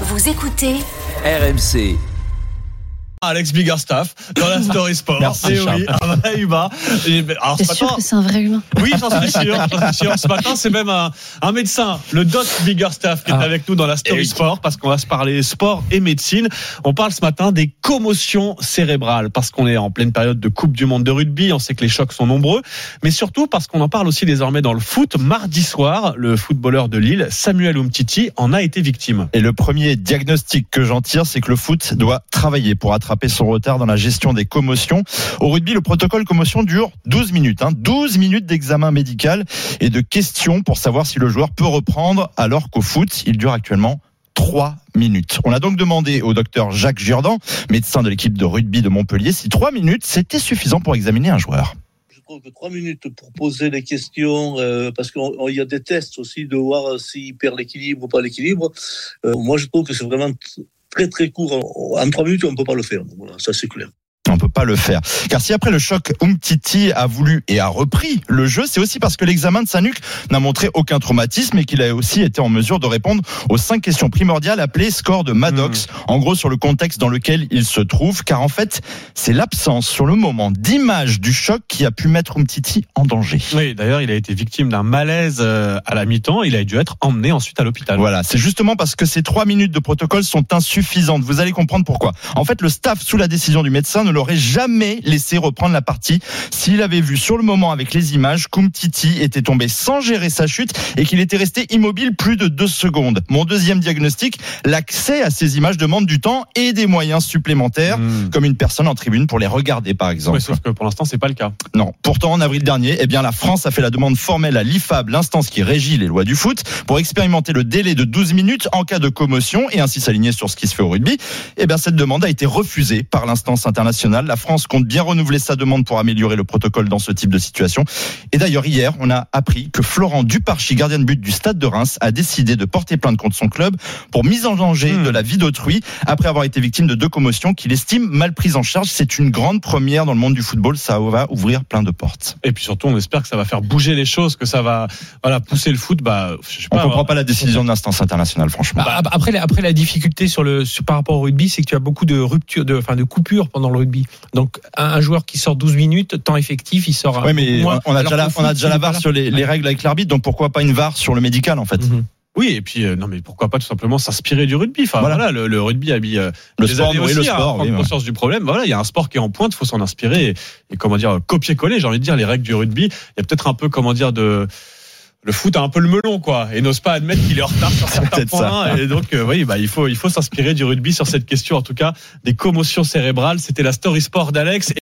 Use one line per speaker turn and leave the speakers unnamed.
Vous écoutez
RMC.
Alex Biggerstaff dans la Story Sport.
Merci,
Et
Charles.
oui, un vrai humain. Et, alors,
T'es
ce
sûr
matin,
que c'est un vrai humain
oui, j'en suis sûr, j'en suis sûr. Ce matin, c'est même un, un médecin, le doc Biggerstaff, qui est
Ah.
avec nous dans la Story
Eric.
Sport, parce qu'on va se parler sport et médecine. On parle ce matin des commotions cérébrales, parce qu'on est en pleine période de Coupe du Monde de rugby. On sait que les chocs sont nombreux, mais surtout parce qu'on en parle aussi désormais dans le foot. Mardi soir, le footballeur de Lille, Samuel Umtiti, en a été victime.
Et le premier diagnostic que j'en tire, c'est que le foot doit travailler pour attraper son retard dans la gestion des commotions. Au rugby, le protocole commotion dure 12 minutes. Hein, 12 minutes d'examen médical et de questions pour savoir si le joueur peut reprendre, alors qu'au foot, il dure actuellement 3 minutes. On a donc demandé au docteur Jacques Giordan, médecin de l'équipe de rugby de Montpellier, si 3 minutes c'était suffisant pour examiner un joueur.
Je trouve que trois minutes pour poser les questions, euh, parce qu'il y a des tests aussi de voir s'il perd l'équilibre ou pas l'équilibre. Euh, moi, je trouve que c'est vraiment très très court. En, trois minutes, on ne peut pas le faire. Voilà, ça c'est clair.
On peut pas le faire. Car si après le choc, Umtiti a voulu et a repris le jeu, c'est aussi parce que l'examen de sa nuque n'a montré aucun traumatisme et qu'il a aussi été en mesure de répondre aux cinq questions primordiales appelées score de Maddox. En gros, sur le contexte dans lequel il se trouve. Car en fait, c'est l'absence sur le moment d'image du choc qui a pu mettre Umtiti en danger.
Oui, d'ailleurs, il a été victime d'un malaise euh, à la mi-temps. Il a dû être emmené ensuite à l'hôpital.
Voilà, c'est justement parce que ces trois minutes de protocole sont insuffisantes. Vous allez comprendre pourquoi. En fait, le staff, sous la décision du médecin, ne l'aurait jamais laissé reprendre la partie s'il avait vu sur le moment avec les images qu'Umtiti était tombé sans gérer sa chute et qu'il était resté immobile plus de deux secondes. Mon deuxième diagnostic, l'accès à ces images demande du temps et des moyens supplémentaires,
Mmh.
comme une personne en tribune pour les regarder, par exemple.
Ouais, sauf que pour l'instant, c'est pas le cas.
Non. Pourtant, en avril dernier, eh bien, la France a fait la demande formelle à l'IFAB, l'instance qui régit les lois du foot, pour expérimenter le délai de 12 minutes en cas de commotion et ainsi s'aligner sur ce qui se fait au rugby. Eh bien, cette demande a été refusée par l'instance internationale. La France compte bien renouveler sa demande pour améliorer le protocole dans ce type de situation. Et d'ailleurs, hier, on a appris que Florent Duparchi, gardien de but du Stade de Reims, a décidé de porter plainte contre son club pour mise en danger
Hmm.
de la vie d'autrui après avoir été victime de deux commotions qu'il estime mal prises en charge. C'est une grande première dans le monde du football. Ça va ouvrir plein de portes.
Et puis surtout, on espère que ça va faire bouger les choses, que ça va voilà, pousser le foot. Bah, je sais
On
pas,
comprend pas la décision de l'instance internationale, franchement.
Bah, ap- après, la- après la difficulté sur le sur- par rapport au rugby, c'est que tu as beaucoup de ruptures, de enfin de coupures pendant le rugby. Donc un, un joueur qui sort 12 minutes, temps effectif, il sort. Un
mais
moins,
on a déjà la, on a déjà la VAR sur les, les règles avec l'arbitre, donc pourquoi pas une VAR sur le médical en fait
Mhm.
Oui, et puis euh, non, mais pourquoi pas tout simplement s'inspirer du rugby. Enfin, voilà,
Voilà.
le, le rugby a mis euh,
Le
des
sport
années
nourrit
aussi
le
à
sport,
prendre
oui, ouais.
conscience du problème. Voilà, il y a un sport qui est en pointe, faut s'en inspirer et, et comment dire copier-coller. J'ai envie de dire les règles du rugby. Il y a peut-être un peu comment dire de le foot a un peu le melon quoi et n'ose pas admettre qu'il est en retard sur certains points et donc euh, oui bah il faut il faut s'inspirer du rugby sur cette question en tout cas des commotions cérébrales. C'était la story sport d'Alex